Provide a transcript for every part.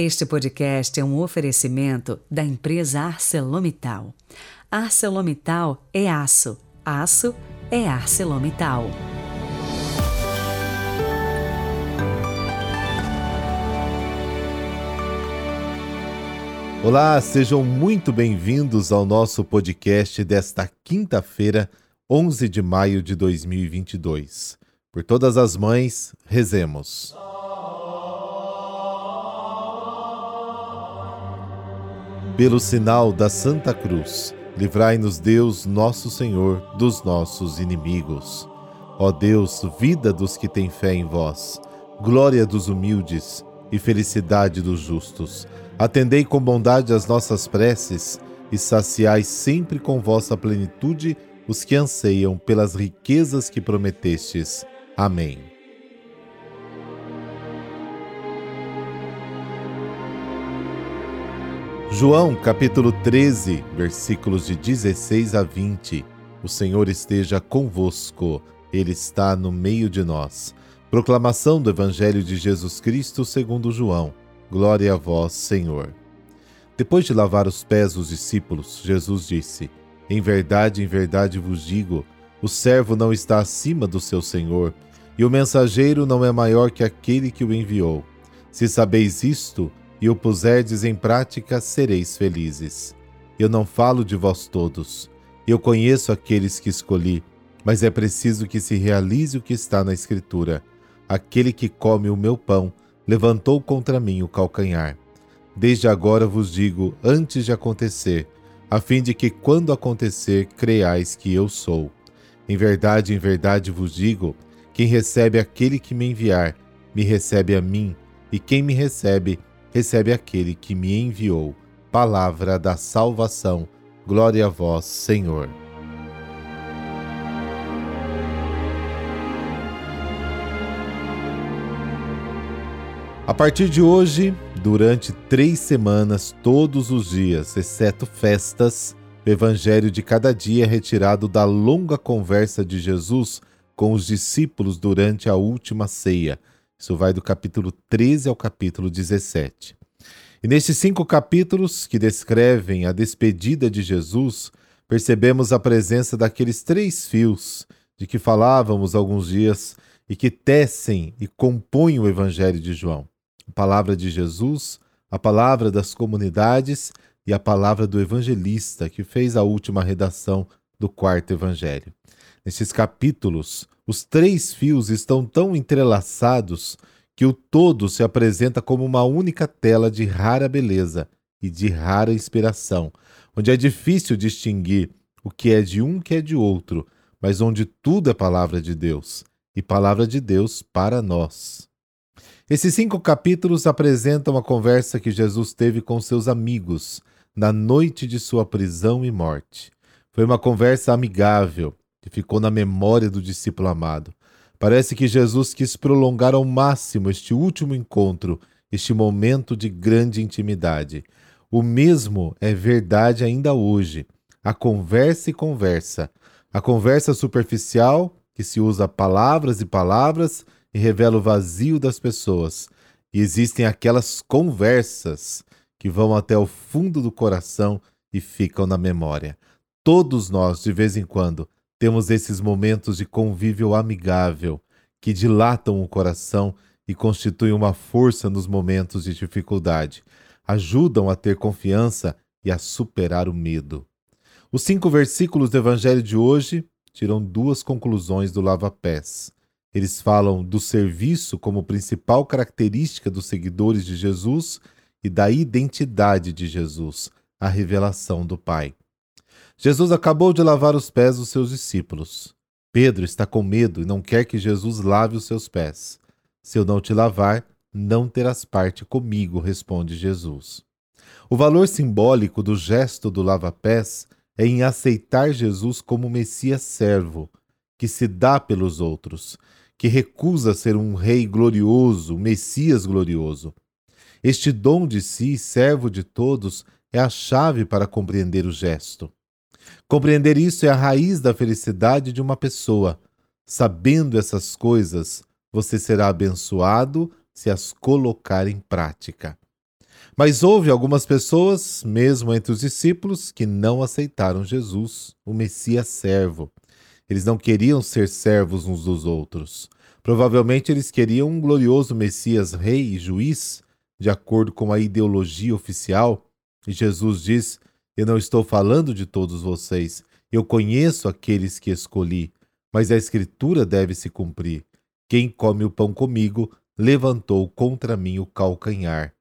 Este podcast é um oferecimento da empresa ArcelorMittal. ArcelorMittal é aço, aço é ArcelorMittal. Olá, sejam muito bem-vindos ao nosso podcast desta quinta-feira, 11 de maio de 2022. Por todas as mães, rezemos. Pelo sinal da Santa Cruz, livrai-nos Deus, nosso Senhor, dos nossos inimigos. Ó Deus, vida dos que têm fé em vós, glória dos humildes e felicidade dos justos, atendei com bondade as nossas preces e saciai sempre com vossa plenitude os que anseiam pelas riquezas que prometestes. Amém. João capítulo 13, versículos de 16 a 20. O Senhor esteja convosco, Ele está no meio de nós. Proclamação do Evangelho de Jesus Cristo segundo João. Glória a vós, Senhor. Depois de lavar os pés dos discípulos, Jesus disse: Em verdade, em verdade vos digo, o servo não está acima do seu senhor, e o mensageiro não é maior que aquele que o enviou. Se sabeis isto, e o puserdes em prática, sereis felizes. Eu não falo de vós todos. Eu conheço aqueles que escolhi, mas é preciso que se realize o que está na Escritura. Aquele que come o meu pão levantou contra mim o calcanhar. Desde agora vos digo, antes de acontecer, a fim de que, quando acontecer, creiais que eu sou. Em verdade, em verdade vos digo: quem recebe aquele que me enviar, me recebe a mim, e quem me recebe, recebe aquele que me enviou. Palavra da salvação. Glória a vós, Senhor. A partir de hoje, durante três semanas, todos os dias, exceto festas, o Evangelho de cada dia é retirado da longa conversa de Jesus com os discípulos durante a última ceia isso vai do capítulo 13 ao capítulo 17. E nesses cinco capítulos que descrevem a despedida de Jesus, percebemos a presença daqueles três fios de que falávamos alguns dias e que tecem e compõem o Evangelho de João. A palavra de Jesus, a palavra das comunidades e a palavra do evangelista que fez a última redação do quarto Evangelho. Nesses capítulos, os três fios estão tão entrelaçados que o todo se apresenta como uma única tela de rara beleza e de rara inspiração, onde é difícil distinguir o que é de um que é de outro, mas onde tudo é palavra de Deus e palavra de Deus para nós. Esses cinco capítulos apresentam a conversa que Jesus teve com seus amigos na noite de sua prisão e morte. Foi uma conversa amigável, que ficou na memória do discípulo amado. Parece que Jesus quis prolongar ao máximo este último encontro, este momento de grande intimidade. O mesmo é verdade ainda hoje. A conversa e conversa. A conversa superficial, que se usa palavras e palavras e revela o vazio das pessoas. E existem aquelas conversas que vão até o fundo do coração e ficam na memória. Todos nós, de vez em quando, temos esses momentos de convívio amigável que dilatam o coração e constituem uma força nos momentos de dificuldade, ajudam a ter confiança e a superar o medo. Os cinco versículos do Evangelho de hoje tiram duas conclusões do lava-pés. Eles falam do serviço como principal característica dos seguidores de Jesus e da identidade de Jesus, a revelação do Pai. Jesus acabou de lavar os pés dos seus discípulos. Pedro está com medo e não quer que Jesus lave os seus pés. Se eu não te lavar, não terás parte comigo, responde Jesus. O valor simbólico do gesto do lava-pés é em aceitar Jesus como Messias servo, que se dá pelos outros, que recusa ser um rei glorioso, Messias glorioso. Este dom de si, servo de todos, é a chave para compreender o gesto. Compreender isso é a raiz da felicidade de uma pessoa. Sabendo essas coisas, você será abençoado se as colocar em prática. Mas houve algumas pessoas, mesmo entre os discípulos, que não aceitaram Jesus, o Messias servo. Eles não queriam ser servos uns dos outros. Provavelmente eles queriam um glorioso Messias rei e juiz, de acordo com a ideologia oficial. E Jesus diz: Eu não estou falando de todos vocês. Eu conheço aqueles que escolhi, mas a Escritura deve se cumprir. Quem come o pão comigo levantou contra mim o calcanhar.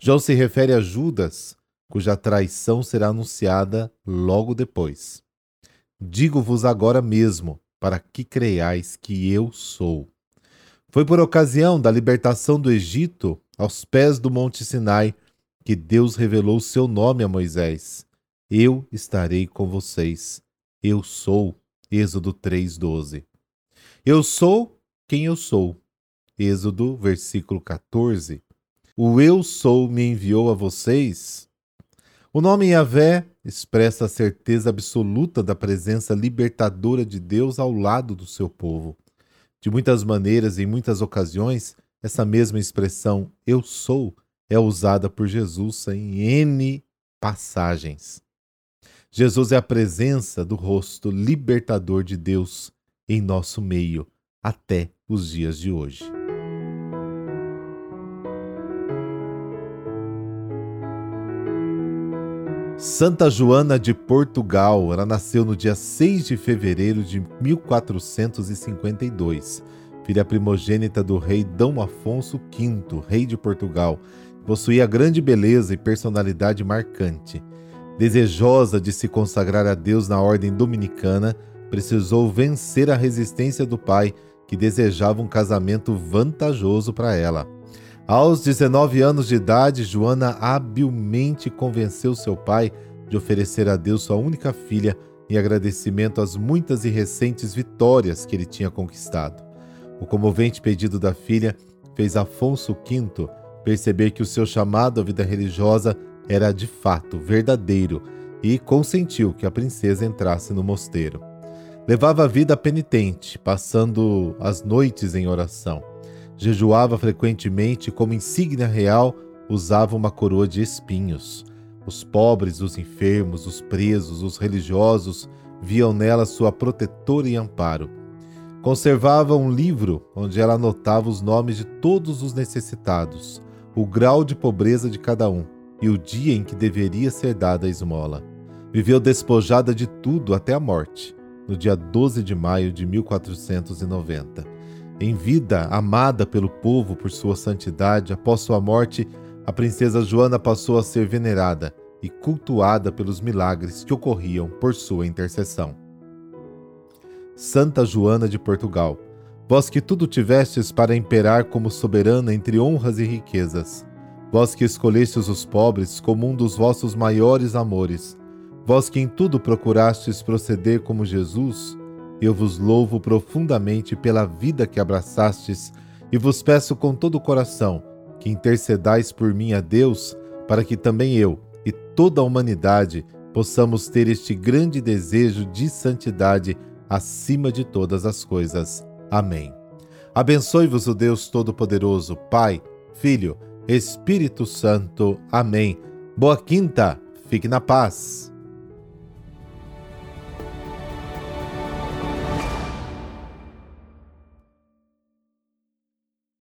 João se refere a Judas, cuja traição será anunciada logo depois. Digo-vos agora mesmo, para que creiais que eu sou. Foi por ocasião da libertação do Egito, aos pés do Monte Sinai, que Deus revelou seu nome a Moisés. Eu estarei com vocês. Eu sou. Êxodo 3:12. Eu sou quem eu sou. Êxodo, versículo 14 o Eu Sou me enviou a vocês? O nome Yahvé expressa a certeza absoluta da presença libertadora de Deus ao lado do seu povo. De muitas maneiras e em muitas ocasiões, essa mesma expressão Eu Sou é usada por Jesus em N passagens. Jesus é a presença do rosto libertador de Deus em nosso meio até os dias de hoje. Santa Joana de Portugal. Ela nasceu no dia 6 de fevereiro de 1452. Filha primogênita do rei Dom Afonso V, rei de Portugal. Possuía grande beleza e personalidade marcante. Desejosa de se consagrar a Deus na ordem dominicana, precisou vencer a resistência do pai, que desejava um casamento vantajoso para ela. Aos 19 anos de idade, Joana habilmente convenceu seu pai de oferecer a Deus sua única filha em agradecimento às muitas e recentes vitórias que ele tinha conquistado. O comovente pedido da filha fez Afonso V perceber que o seu chamado à vida religiosa era de fato verdadeiro e consentiu que a princesa entrasse no mosteiro. Levava a vida penitente, passando as noites em oração. Jejuava frequentemente, como insígnia real, usava uma coroa de espinhos. Os pobres, os enfermos, os presos, os religiosos viam nela sua protetora e amparo. Conservava um livro onde ela anotava os nomes de todos os necessitados, o grau de pobreza de cada um e o dia em que deveria ser dada a esmola. Viveu despojada de tudo até a morte, no dia 12 de maio de 1490. Em vida, amada pelo povo por sua santidade, após sua morte, a princesa Joana passou a ser venerada e cultuada pelos milagres que ocorriam por sua intercessão. Santa Joana de Portugal, vós que tudo tivestes para imperar como soberana entre honras e riquezas, vós que escolhestes os pobres como um dos vossos maiores amores, vós que em tudo procurastes proceder como Jesus, eu vos louvo profundamente pela vida que abraçastes e vos peço com todo o coração que intercedais por mim a Deus, para que também eu e toda a humanidade possamos ter este grande desejo de santidade acima de todas as coisas. Amém. Abençoe-vos o Deus Todo-Poderoso, Pai, Filho, Espírito Santo. Amém. Boa quinta, fique na paz.